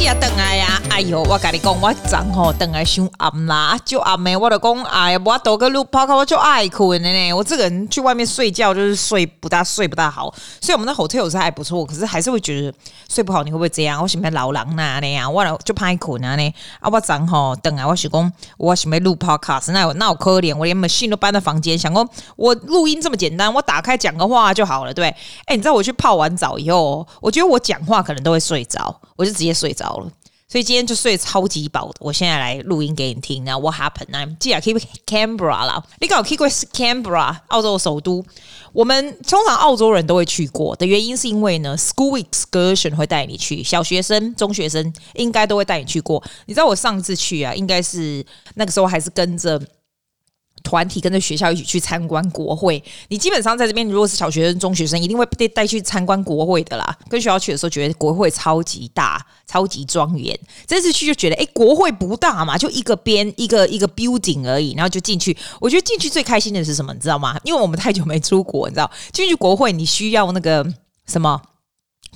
是啊，等来呀！哎呦，我跟你讲，我昨吼等来伤暗啦，就暗暝，我就讲，哎呀，我多个录 podcast 我就爱困的呢。我这个人去外面睡觉就是睡不大睡不大好，所以我们的 hotel 是还不错，可是还是会觉得睡不好。你会不会这样？我喜欢老狼那样，我就怕困啊呢。啊，我昨吼等来，我是讲，我喜欢录 podcast，那我那我可怜，我连 machine 都搬到房间，想说我录音这么简单，我打开讲个话就好了，对？哎，你知道我去泡完澡以后，我觉得我讲话可能都会睡着。我就直接睡着了，所以今天就睡超级饱的。我现在来录音给你听。然后 What happened？啊，既然去 Canberra 啦，你刚好去过 Canberra，澳洲的首都。我们通常澳洲人都会去过的原因，是因为呢，School Excursion 会带你去，小学生、中学生应该都会带你去过。你知道我上次去啊，应该是那个时候还是跟着。团体跟着学校一起去参观国会，你基本上在这边，如果是小学生、中学生，一定会被带去参观国会的啦。跟学校去的时候，觉得国会超级大、超级庄严。这次去就觉得，哎，国会不大嘛，就一个边一个一个 building 而已，然后就进去。我觉得进去最开心的是什么？你知道吗？因为我们太久没出国，你知道，进去国会你需要那个什么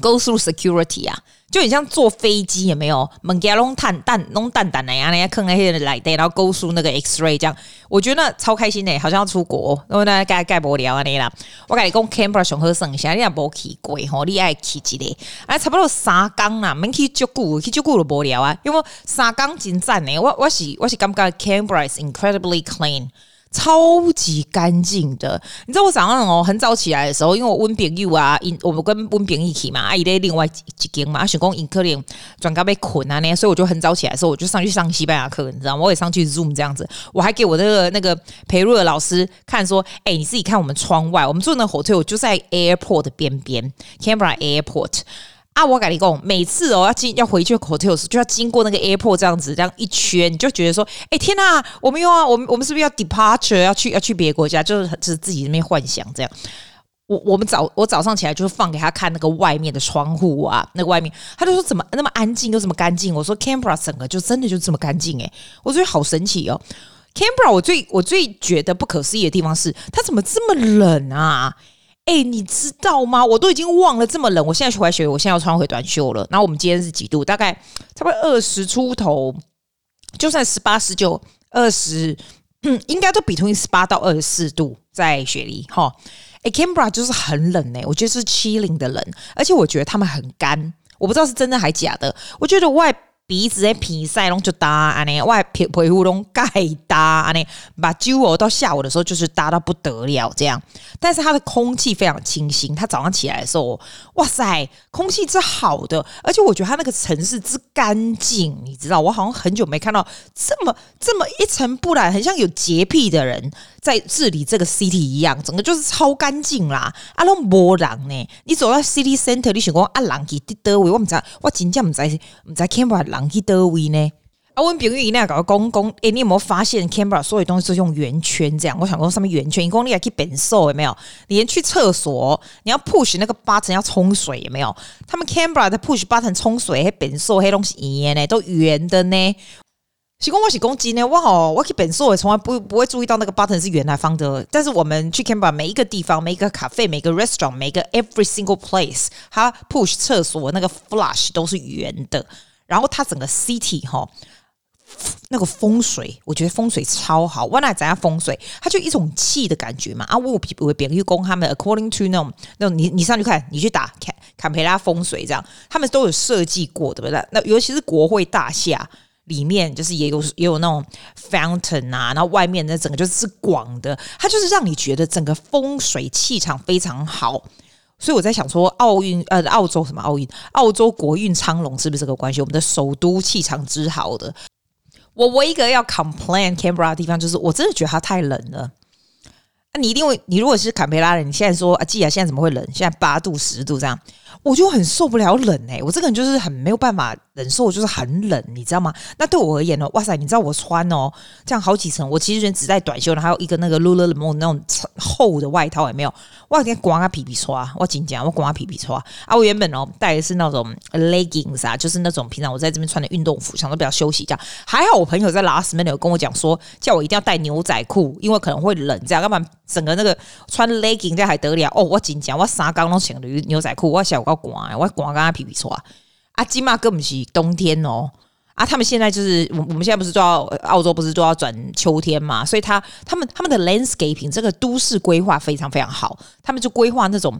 go through security 啊。就很像坐飞机，有没有？门加龙探蛋弄蛋蛋那样，那样坑那些来的，然后勾出那个 X-ray，这样我觉得超开心的，好像要出国。然后呢，盖盖不了啊，你啦。我跟你讲，Canberra 上好省下，你也无去过吼，你爱去一个。啊，差不多三天啦，免去足久，去足久就无聊啊。因为三天真赞呢，我我是我是感觉 Canberra is incredibly clean。超级干净的，你知道我早上哦很早起来的时候，因为我温炳佑啊，因我们跟温炳一起嘛，阿姨在另外几间嘛，选工尹科林转告被捆啊那，所以我就很早起来的时候，我就上去上西班牙课，你知道吗？我也上去 Zoom 这样子，我还给我那个那个培若的老师看说，哎、你自己看我们窗外，我们住的 hotel 就在 airport 的边边，Canberra Airport。啊，我跟你讲，每次哦要进要回去 hotel 时，就要经过那个 airport 这样子，这样一圈，你就觉得说，哎、天呐，我们又要我们我们是不是要 departure 要去要去别国家？就是就是自己那边幻想这样。我我们早我早上起来就是放给他看那个外面的窗户啊，那个外面，他就说怎么那么安静又这么干净？我说 Canberra 整个就真的就这么干净诶，我觉得好神奇哦。Canberra 我最我最觉得不可思议的地方是，它怎么这么冷啊？哎、你知道吗？我都已经忘了这么冷。我现在去滑雪，我现在要穿回短袖了。然后我们今天是几度？大概差不多二十出头，就算十八、十九、二十，嗯，应该都 between 十八到二十四度在雪梨哈。哎、Canberra 就是很冷哎、欸，我觉得是七零的冷，而且我觉得他们很干，我不知道是真的还假的。我觉得外。鼻子在鼻塞拢就搭安尼，外皮皮肤拢盖搭安尼，把酒哦到下午的时候就是搭到不得了这样。但是它的空气非常清新，它早上起来的时候，哇塞，空气是好的，而且我觉得它那个城市之干净，你知道，我好像很久没看到这么这么一尘不染，很像有洁癖的人在治理这个 city 一样，整个就是超干净啦。啊，拢无人呢，你走到 city center，你想讲啊，人去伫倒位，我唔知，我真正唔知唔知 Canberra 人去倒位呢？啊，我比如伊那搞个公公，诶，你有没有发现 Canberra 所有东西都用圆圈这样？我想讲上面圆圈，一公里还可以变瘦，有没有？你连去厕所，你要 push 那个 button 要冲水，有没有？他们 Canberra 的 push button 冲水，还变瘦，黑东西圆呢，都圆的呢。是讲我是公鸡呢，哇哦，我去本硕也从来不不会注意到那个 button 是圆还方的。但是我们去 camp 每一个地方，每一个咖啡，每个 restaurant，每个 every single place，它 push 厕所那个 flush 都是圆的。然后它整个 city 哈，那个风水，我觉得风水超好。我哪怎样风水？它就一种气的感觉嘛。啊，我我别人去攻他们，according to 那种那种，你你上去看，你去打坎坎培拉风水这样，他们都有设计过，对不对？那尤其是国会大厦。里面就是也有也有那种 fountain 啊，然后外面那整个就是广的，它就是让你觉得整个风水气场非常好。所以我在想说，奥运呃，澳洲什么奥运？澳洲国运昌隆是不是这个关系？我们的首都气场之好的，我唯一一个要 complain Canberra 的地方就是，我真的觉得它太冷了。那你一定会，你如果是坎培拉人，你现在说啊，季啊，现在怎么会冷？现在八度十度这样，我就很受不了冷哎、我这个人就是很没有办法。忍受就是很冷，你知道吗？那对我而言呢？哇塞，你知道我穿哦，这样好几层，我其实只带短袖然，还有一个那个 Lululemon 那种厚的外套，也没有？我今天刮个皮皮穿，我紧张，我刮个皮皮穿啊！我原本哦带的是那种 leggings 啊，就是那种平常我在这边穿的运动服，想说比较休息这样。还好我朋友在 last minute 有跟我讲说，叫我一定要带牛仔裤，因为可能会冷，这样要不然整个那个穿 leggings 这还得了哦！我紧张，我三刚都穿的牛仔裤，我想小我刮，我刮个皮皮说。啊，金嘛根本是冬天哦。啊，他们现在就是我，我们现在不是都要澳洲不是都要转秋天嘛？所以他他们他们的 landscaping 这个都市规划非常非常好，他们就规划那种。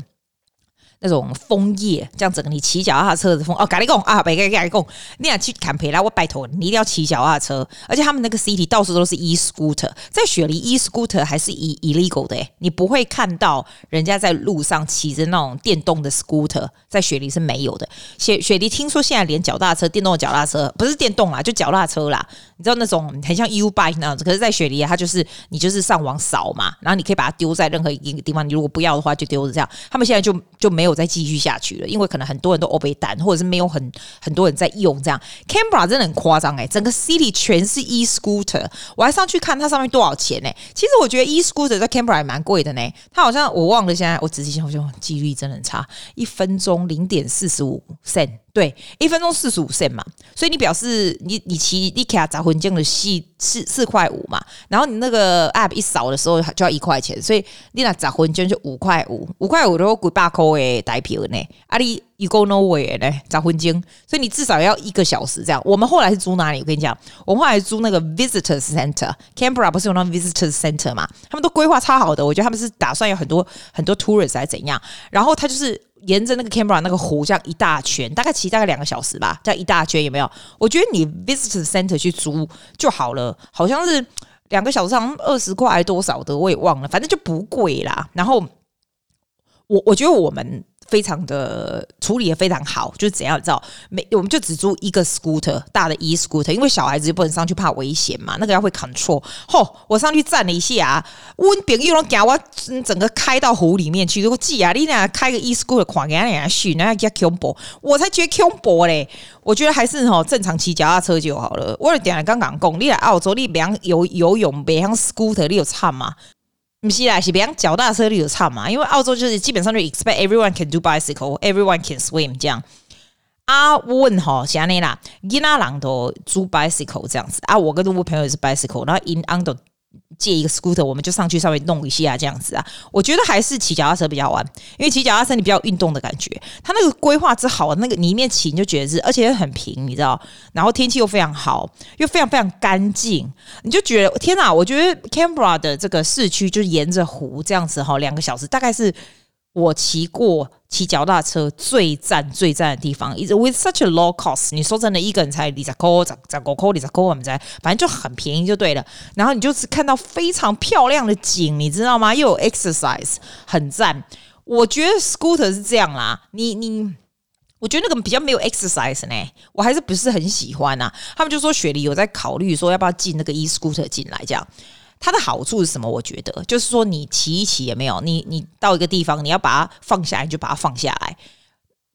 那种枫叶，这样整个你骑脚踏车的风哦，咖喱贡啊，别个咖喱贡，你俩去坎培拉，我拜托你，一定要骑脚踏车。而且他们那个 city 到处都是 e scooter，在雪梨 e scooter 还是 e illegal 的，你不会看到人家在路上骑着那种电动的 scooter，在雪梨是没有的。雪雪梨听说现在连脚踏车，电动的脚踏车不是电动啦，就脚踏车啦，你知道那种很像 U bike 那样子，可是在雪梨它就是你就是上网扫嘛，然后你可以把它丢在任何一个地方，你如果不要的话就丢着这样。他们现在就就没没有。再继续下去了，因为可能很多人都欧北蛋，或者是没有很很多人在用这样。Canberra 真的很夸张哎，整个 city 全是 e scooter，我还上去看它上面多少钱呢？其实我觉得 e scooter 在 Canberra 也蛮贵的呢。它好像我忘了，现在我仔细想，我就记忆力真的很差，一分钟零点四十五 cent。对，一分钟四十五 c 嘛，所以你表示你你骑你卡砸混进的四四四块五嘛，然后你那个 app 一扫的时候就要一块钱，所以你那砸混进就五块五，五块五都几百块的台票呢，啊你 you go nowhere 呢砸混进，所以你至少要一个小时这样。我们后来是租哪里？我跟你讲，我们后来租那个 visitor center，Canberra 不是有那 visitor center 嘛？他们都规划超好的，我觉得他们是打算有很多很多 tourist 还怎样，然后他就是。沿着那个 Canberra 那个湖这样一大圈，大概骑大概两个小时吧，这样一大圈有没有？我觉得你 Visitor Center 去租就好了，好像是两个小时，好像二十块还多少的，我也忘了，反正就不贵啦。然后我我觉得我们。非常的处理也非常好，就是怎样你知道？没，我们就只租一个 scooter 大的 e scooter，因为小孩子就不能上去怕危险嘛，那个要会 control。吼，我上去站了一下，温炳又能讲我整个开到湖里面去。如果记啊，你俩开个 e scooter 跨给人家去，那叫恐怖，我才觉得恐怖嘞。我觉得还是吼正常骑脚踏车就好了。我点了刚刚讲，你来澳洲，你别游游泳，别像 scooter，你有差吗？不是啦，是别让脚踏车里有差嘛？因为澳洲就是基本上就 expect everyone can do bicycle，everyone can swim 这样。啊，我问哈，像你啦，伊那人都租 bicycle 这样子啊，我跟我朋友也是 bicycle，然后 in under。借一个 scooter，我们就上去稍微弄一下这样子啊。我觉得还是骑脚踏车比较玩，因为骑脚踏车你比较运动的感觉。它那个规划之好，那个你一面骑你就觉得是，而且很平，你知道。然后天气又非常好，又非常非常干净，你就觉得天哪！我觉得 Canberra 的这个市区就是沿着湖这样子哈，两个小时大概是。我骑过骑脚踏车最赞最赞的地方，is with such a low cost。你说真的，一个人才二十块，十十五块，二十块我们在，反正就很便宜就对了。然后你就是看到非常漂亮的景，你知道吗？又有 exercise，很赞。我觉得 scooter 是这样啦，你你，我觉得那个比较没有 exercise 呢，我还是不是很喜欢啊。他们就说雪梨有在考虑说要不要进那个 e scooter 进来这样。它的好处是什么？我觉得就是说，你骑一骑也没有，你你到一个地方，你要把它放下来，你就把它放下来。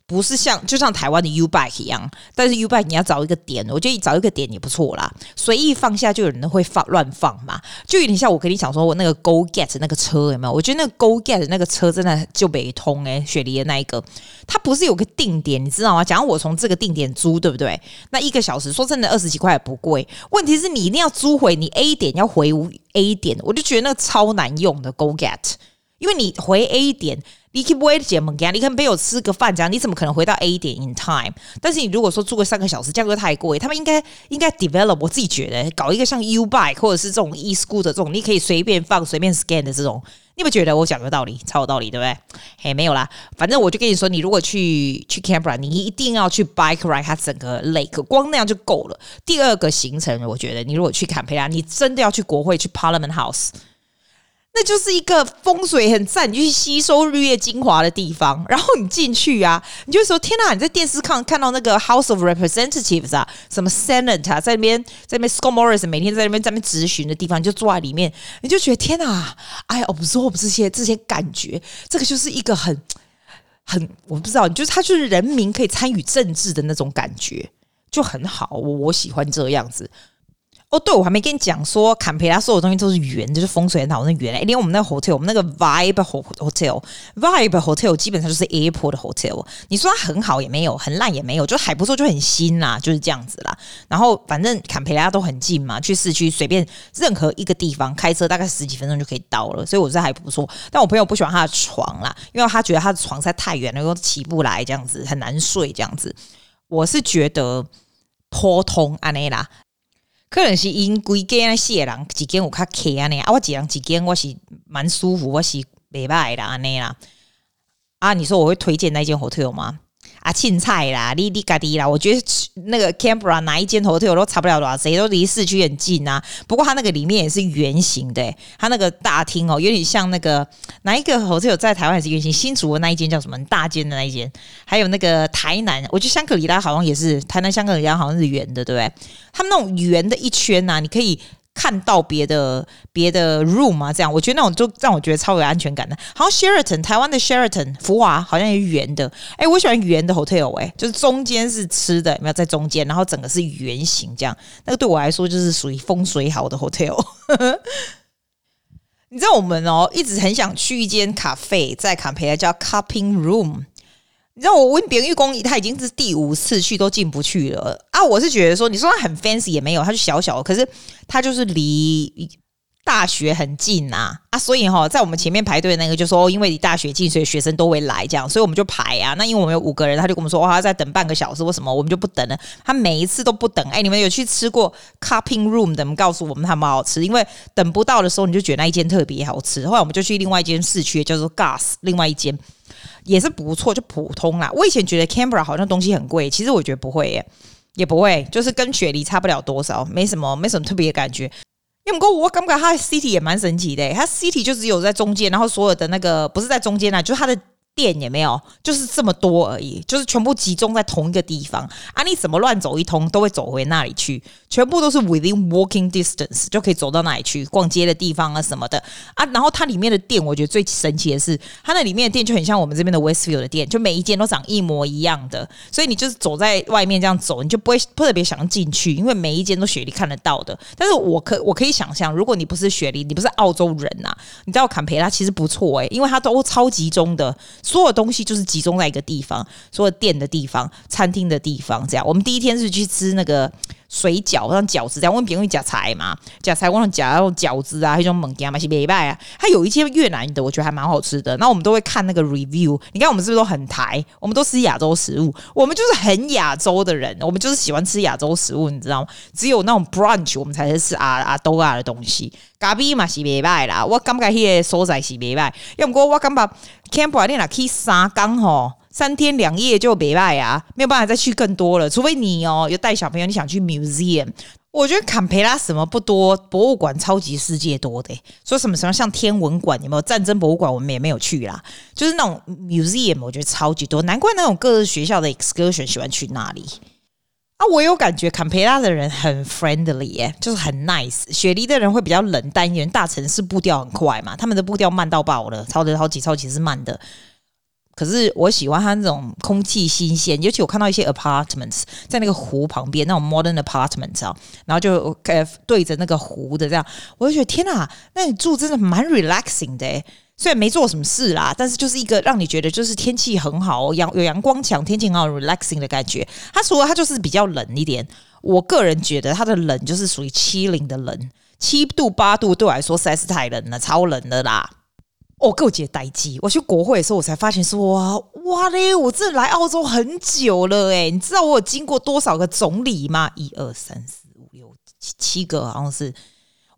不是像就像台湾的 U bike 一样，但是 U bike 你要找一个点，我觉得找一个点也不错啦。随意放下就有人会放乱放嘛，就有点像我跟你讲说，我那个 Go Get 那个车有没有？我觉得那个 Go Get 那个车真的就没通诶，雪梨的那一个，它不是有个定点，你知道吗？假如我从这个定点租，对不对？那一个小时说真的二十几块也不贵，问题是你一定要租回你 A 点要回 A 点，我就觉得那个超难用的 Go Get，因为你回 A 点。你可以不会解闷干，你可能陪我吃个饭这样，你怎么可能回到 A 点 in time？但是你如果说住个三个小时，价格太贵，他们应该应该 develop。我自己觉得搞一个像 U bike 或者是这种 e scooter 这种，你可以随便放、随便 scan 的这种，你不觉得我讲的道理超有道理，对不对？嘿，没有啦，反正我就跟你说，你如果去去 Canberra，你一定要去 bike ride 它整个 lake，光那样就够了。第二个行程，我觉得你如果去坎培拉，你真的要去国会去 Parliament House。那就是一个风水很赞，你去吸收日月精华的地方。然后你进去啊，你就说：“天哪！你在电视看看到那个 House of Representatives 啊，什么 Senate 啊，在那边在那边 Scott Morris 每天在那边在那边质询的地方，你就坐在里面，你就觉得天哪！哎，absorb 这些这些感觉，这个就是一个很很我不知道，就是他就是人民可以参与政治的那种感觉，就很好。我我喜欢这样子。”哦，对，我还没跟你讲说，坎培拉所有东西都是圆，就是风水很好那圆诶。连我们那个 hotel，我们那个 Vibe Hotel，Vibe Hotel 基本上就是 airport 的 hotel。你说它很好也没有，很烂也没有，就还不错，就很新啦，就是这样子啦。然后反正坎培拉都很近嘛，去市区随便任何一个地方开车大概十几分钟就可以到了，所以我觉得还不错。但我朋友不喜欢他的床啦，因为他觉得他的床实在太远了，又起不来这样子，很难睡这样子。我是觉得普通安尼啦，可能是因规间四个人一间有较客安尼啊，我一人一间我是蛮舒服，我是袂歹啦安尼啦。啊，你说我会推荐那间 hotel 吗？啊，凊彩啦，你你家己啦，我觉得那个 Canberra 哪一间 hotel 都差不了多少，谁都离市区很近啊。不过它那个里面也是圆形的，它那个大厅哦，有点像那个哪一个 hotel 在台湾也是圆形，新竹的那一间叫什么？大间的那一间，还有那个台南，我觉得香格里拉好像也是，台南香格里拉好像是圆的，对不对？他们那种圆的一圈呐、你可以。看到别的别的 room 啊，这样我觉得那种就让我觉得超有安全感的。好像 Sheraton 台湾的 Sheraton 福华好像也圆的，哎，我喜欢圆的 hotel，哎，就是中间是吃的，有没有在中间，然后整个是圆形这样，那个对我来说就是属于风水好的 hotel。你知道我们哦，一直很想去一间咖啡，在坎培拉叫 Cupping Room。你知道我问别人玉公，他已经是第五次去都进不去了啊！我是觉得说，你说他很 fancy 也没有，他就小小的，可是他就是离大学很近呐啊，啊，所以哈，在我们前面排队的那个就说，因为离大学近，所以学生都会来这样，所以我们就排啊。那因为我们有五个人，他就跟我们说，哇，他在等半个小时或什么，我们就不等了。他每一次都不等。哎，你们有去吃过 Cupping Room 的？你们告诉我们他们好吃，因为等不到的时候，你就觉得那一间特别好吃。后来我们就去另外一间市区，叫做 gas，另外一间。也是不错，就普通啦。我以前觉得 Canberra 好像东西很贵，其实我觉得不会耶，也不会，就是跟雪梨差不了多少，没什么，没什么特别的感觉。因为不过我感觉它的 City 也蛮神奇的，它 City 就只有在中间，然后所有的那个不是在中间啦，就是它的。店也没有，就是这么多而已，就是全部集中在同一个地方啊！你怎么乱走一通都会走回那里去，全部都是 within walking distance 就可以走到那里去逛街的地方啊什么的啊！然后它里面的店，我觉得最神奇的是，它那里面的店就很像我们这边的 Westfield 的店，就每一间都长一模一样的，所以你就是走在外面这样走，你就不会特别想进去，因为每一间都雪梨看得到的。但是我可我可以想象，如果你不是雪梨，你不是澳洲人呐、啊，你知道坎培拉其实不错诶、因为它都超集中的。所有东西就是集中在一个地方，所有店的地方、餐厅的地方，这样。我们第一天是去吃那个。水饺像饺子这样，我们别人会夹菜嘛，夹菜我们夹那种饺子啊，那种猛夹嘛是礼拜啊。它有一些越南的，我觉得还蛮好吃的。那我们都会看那个 review。你看我们是不是都很台？我们都吃亚洲食物，我们就是很亚洲的人，我们就是喜欢吃亚洲食物，你知道吗？只有那种 brunch 我们才是吃阿阿都啊的东西。咖啡嘛是礼拜啦，我感觉那个所在是礼拜。要不过我感觉 Canberra 你若去三天吼。三天两夜就没办法啊，没有办法再去更多了。除非你哦有带小朋友，你想去 museum。我觉得坎培拉什么不多，博物馆超级世界多的。说什么什么像天文馆有没有？战争博物馆我们也没有去啦。就是那种 museum，我觉得超级多。难怪那种各个学校的 excursion 喜欢去那里啊。我有感觉坎培拉的人很 friendly 耶，就是很 nice。雪梨的人会比较冷淡因为，大城市步调很快嘛，他们的步调慢到爆了，超的超级超级是慢的。可是我喜欢它那种空气新鲜，尤其我看到一些 apartments 在那个湖旁边，那种 modern apartments 啊，然后就呃对着那个湖的这样，我就觉得天哪，那你住真的蛮 relaxing 的，虽然没做什么事啦，但是就是一个让你觉得就是天气很好，阳有阳光强，天气很好，relaxing 的感觉。它除了它就是比较冷一点，我个人觉得它的冷就是属于七零的冷，七度八度对我来说实在是太冷了，超冷的啦。哦，够解呆机！我去国会的时候，我才发现说哇哇嘞，我这来澳洲很久了诶，你知道我有经过多少个总理吗？一二三四五六七七个，好像是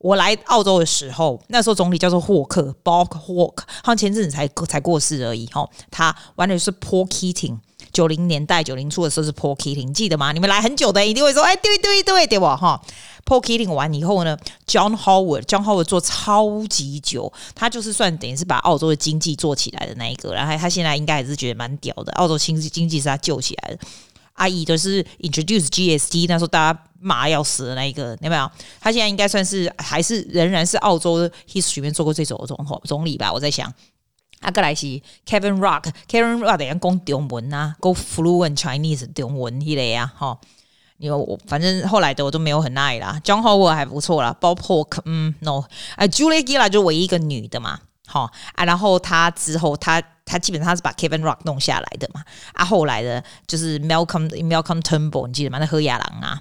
我来澳洲的时候，那时候总理叫做霍克 Bob Hawke，好像前阵子才才过世而已哈。他完全是 Paul Keating，九零年代九零初的时候是 Paul Keating，记得吗？你们来很久的一定会说，哎，对对对对吧？哈。Paul Keating 完以后呢，John Howard，John Howard 做超级久，他就是算等于是把澳洲的经济做起来的那一个，然后他现在应该还是觉得蛮屌的，澳洲经济经济是他救起来的。阿姨都是 introduce GST，那时候大家骂要死的那一个，有没有？他现在应该算是还是仍然是澳洲 history 里面做过最久的总统总理吧？我在想，阿格莱西 Kevin Rock，Kevin Rock 等于讲中文啊，讲 fluent Chinese 中文一类啊，哈。因为我反正后来的我都没有很爱啦，John Howard 还不错啦，Bob Hawke 嗯，no，啊，Julia Gillard 就唯一一个女的嘛，好啊，然后他之后他他基本上是把 Kevin Rock 弄下来的嘛，啊，后来的就是 Malcolm Malcolm Turnbull 你记得吗？那喝亚郎啊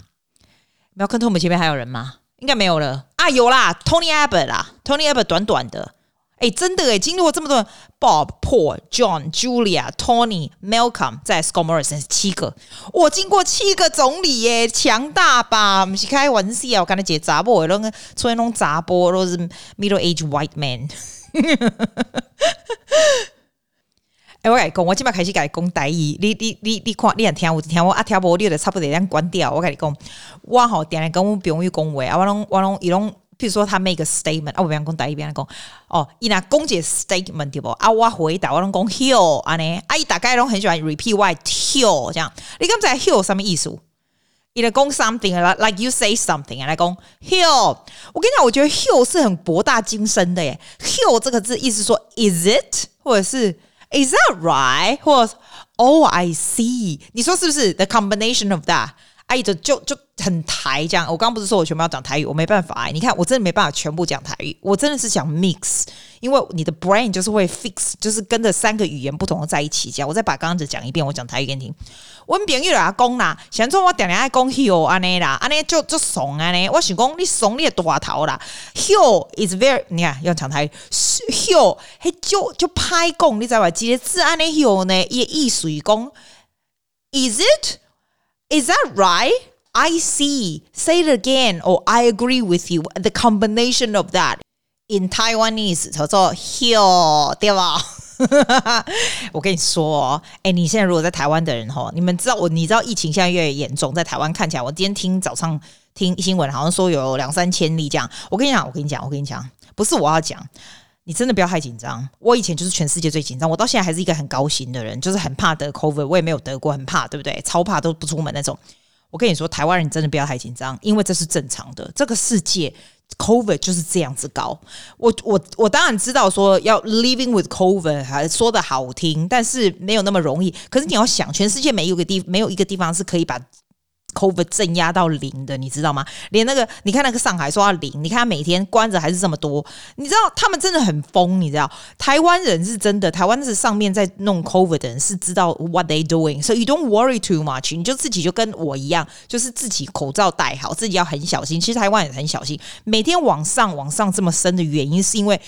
，Malcolm Turnbull 前面还有人吗？应该没有了啊，有啦，Tony Abbott 啦，Tony Abbott 短短的。哎，真的哎，经历过这么多，Bob、Paul、John、Julia、Tony、Malcolm，在 Scott Morrison 七个，我经过七个总理耶，强大吧？不是开玩笑，我跟你讲查甫，那个出现那种查甫都是 middle age white man。哎，我跟你讲，我今麦开始跟你讲台语，你你你你看，你想听我听我啊，听无你就差不多这样关掉。我跟你讲，我好点来跟我朋友讲话啊，我拢我拢伊拢。譬如说他 make a statement 啊，我边讲第一边讲哦，伊那公姐 statement 对不？啊，我回答我拢讲 heal 安尼，啊，伊大概拢很喜欢 repeat why heal 这样。你刚才 heal 什么意思？伊来讲 something like you say something 来讲 heal。我跟你讲，我觉得 heal 是很博大精深的耶。heal 这个字意思说 is it 或者是 is that right 或者 oh I see，你说是不是 the combination of that？ 哎，就就就很台这样。我刚刚不是说我全部要讲台语，我没办法哎。你看，我真的没办法全部讲台语，我真的是讲 mix，因为你的 brain 就是会 fix，就是跟着三个语言不同的在一起讲。我再把刚刚的讲一遍，我讲台语给你听。我朋友来讲啦，想说我点点爱讲 hill 安尼啦，安尼就就怂安尼。我想讲你怂你的大头啦，hill is very，你看要讲台语，hill 嘿就就拍讲，你知道吧？几个字安尼 hill 呢？也意思讲，is it? it？Is that right? I see. Say it again. Or I agree with you. The combination of that in Taiwanese 叫做 “here”，对吧？我跟你说，哎，你现在如果在台湾的人哈，你们知道我，你知道疫情现在越来越严重，在台湾看起来，我今天听早上听新闻，好像说有两三千例这样。我跟你讲，我跟你讲，我跟你讲，不是我要讲。你真的不要太紧张。我以前就是全世界最紧张，我到现在还是一个很高兴的人，就是很怕得 COVID，我也没有得过，很怕，对不对？超怕都不出门那种。我跟你说，台湾人真的不要太紧张，因为这是正常的。这个世界 COVID 就是这样子高。我我我当然知道说要 living with COVID 还说的好听，但是没有那么容易。可是你要想，全世界没有一个地没有一个地方是可以把。COVID 镇压到零的，你知道吗？连那个，你看那个上海说要零，你看他每天关着还是这么多，你知道他们真的很疯，你知道？台湾人是真的，台湾是上面在弄 COVID 的人是知道 what they doing，so you don't worry too much，你就自己就跟我一样，就是自己口罩戴好，自己要很小心。其实台湾也很小心，每天往上往上这么深的原因是因为。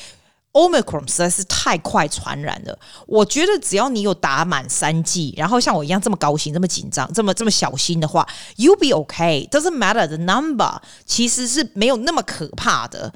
Omicron 实在是太快传染了，我觉得只要你有打满三剂，然后像我一样这么高兴、这么紧张、这么这么小心的话，you be okay. Doesn't matter the number，其实是没有那么可怕的。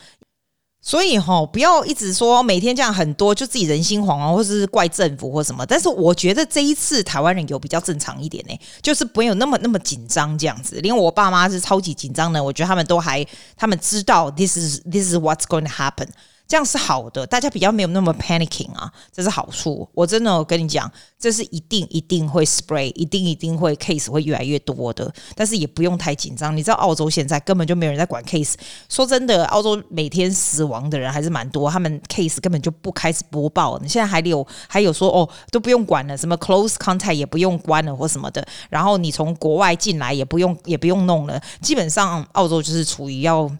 所以哈，不要一直说每天这样很多，就自己人心惶惶，或者是怪政府或什么。但是我觉得这一次台湾人有比较正常一点呢，就是不会有那么那么紧张这样子。连我爸妈是超级紧张的，我觉得他们都还他们知道 this is this is what's going to happen。这样是好的，大家比较没有那么 panicking 啊，这是好处。我真的我跟你讲，这是一定一定会 spray，一定一定会 case 会越来越多的。但是也不用太紧张。你知道澳洲现在根本就没有人在管 case。说真的，澳洲每天死亡的人还是蛮多，他们 case 根本就不开始播报。你现在还有还有说哦，都不用管了，什么 close contact 也不用关了或什么的。然后你从国外进来也不用也不用弄了。基本上澳洲就是处于要。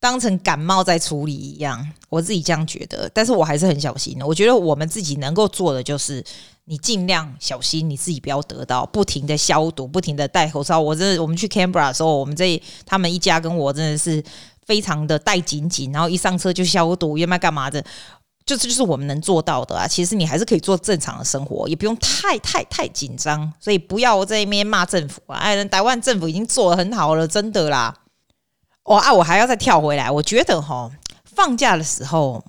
当成感冒在处理一样，我自己这样觉得，但是我还是很小心的。我觉得我们自己能够做的就是，你尽量小心，你自己不要得到，不停的消毒，不停的戴口罩。我真的，我们去 Canberra 的时候，我们这他们一家跟我真的是非常的戴紧紧，然后一上车就消毒，要不然干嘛的？就这就是我们能做到的啊。其实你还是可以做正常的生活，也不用太太太紧张。所以不要在那边骂政府啊！哎，台湾政府已经做得很好了，真的啦。哦啊！我还要再跳回来。我觉得哈，放假的时候，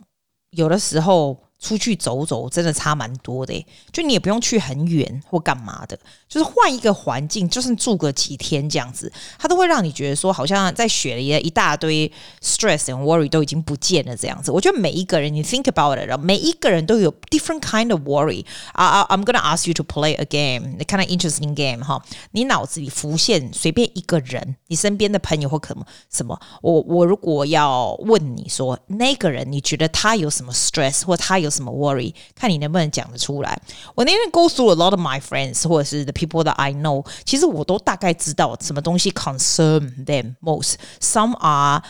有的时候。出去走走真的差蛮多的，就你也不用去很远或干嘛的，就是换一个环境，就算住个几天这样子，它都会让你觉得说，好像在雪里的一大堆 stress and worry 都已经不见了这样子。我觉得每一个人，你 think about it，然后每一个人都有 different kind of worry。啊啊，I'm gonna ask you to play a game，the kind of interesting game 哈。你脑子里浮现随便一个人，你身边的朋友或可能什么，我我如果要问你说，那个人你觉得他有什么 stress 或他有什么 worry？看你能不能讲得出来。我那天 go through a lot of my friends，或者是 the people that I know，其实我都大概知道什么东西 concern them most。Some are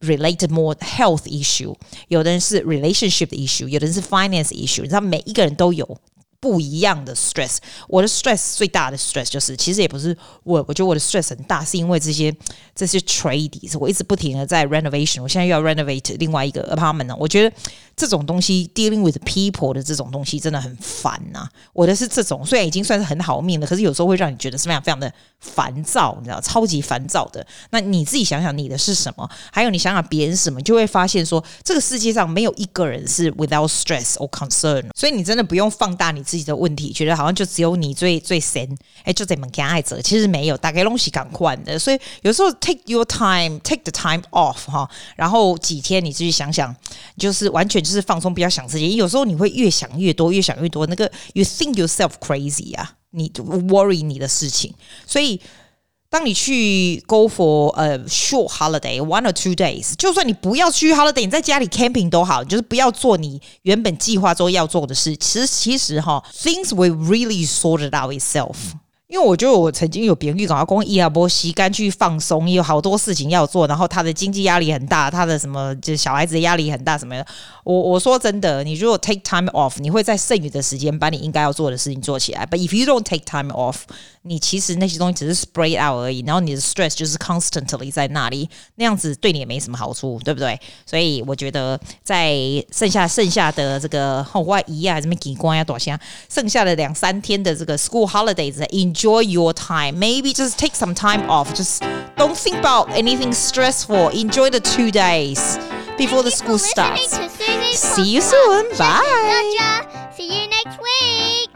related more health issue，有的人是 relationship issue，有的人是 finance issue。你知道每一个人都有。 不一样的 stress。我的 stress 最大的 stress 就是，其实也不是我，我觉得我的 stress 很大，是因为这些这些 tradies，我一直不停的在 renovation，我现在又要 renovate 另外一个 apartment 呢。我觉得这种东西 dealing with people 的这种东西真的很烦呐、啊。我的是这种，虽然已经算是很好命了，可是有时候会让你觉得是非常非常的烦躁，你知道，超级烦躁的。那你自己想想你的是什么？还有你想想别人什么，就会发现说，这个世界上没有一个人是 without stress or concern。所以你真的不用放大你自己自己的问题，觉得好像就只有你最最闲，哎，就这么给爱者，其实没有，大概东西赶快的。所以有时候 take your time，take the time off 哈，然后几天你自己想想，就是完全就是放松，不要想这些。有时候你会越想越多，越想越多，那个 you think yourself crazy 啊，你 worry 你的事情，所以。当你去 go for a short holiday, one or two days，就算你不要去 holiday，你在家里 camping 都好，就是不要做你原本计划中要做的事。其实，其实哈，things will really sorted out itself。因为我觉得我曾经有别人预告，公伊亚波西干去放松，有好多事情要做，然后他的经济压力很大，他的什么就是小孩子的压力很大什么的。我我说真的，你如果 take time off，你会在剩余的时间把你应该要做的事情做起来。But if you don't take time off，你其实那些东西只是 spread out 而已，然后你的 stress 就是 constantly 在那里，那样子对你也没什么好处，对不对？所以我觉得在剩下剩下的这个后外姨啊，什么景观呀，多少剩下的两三天的这个 school holidays，in enjoy your time. Maybe just take some time off. Just don't think about anything stressful. Enjoy the two days before Thank the school starts. See you soon. Bye. See you next week.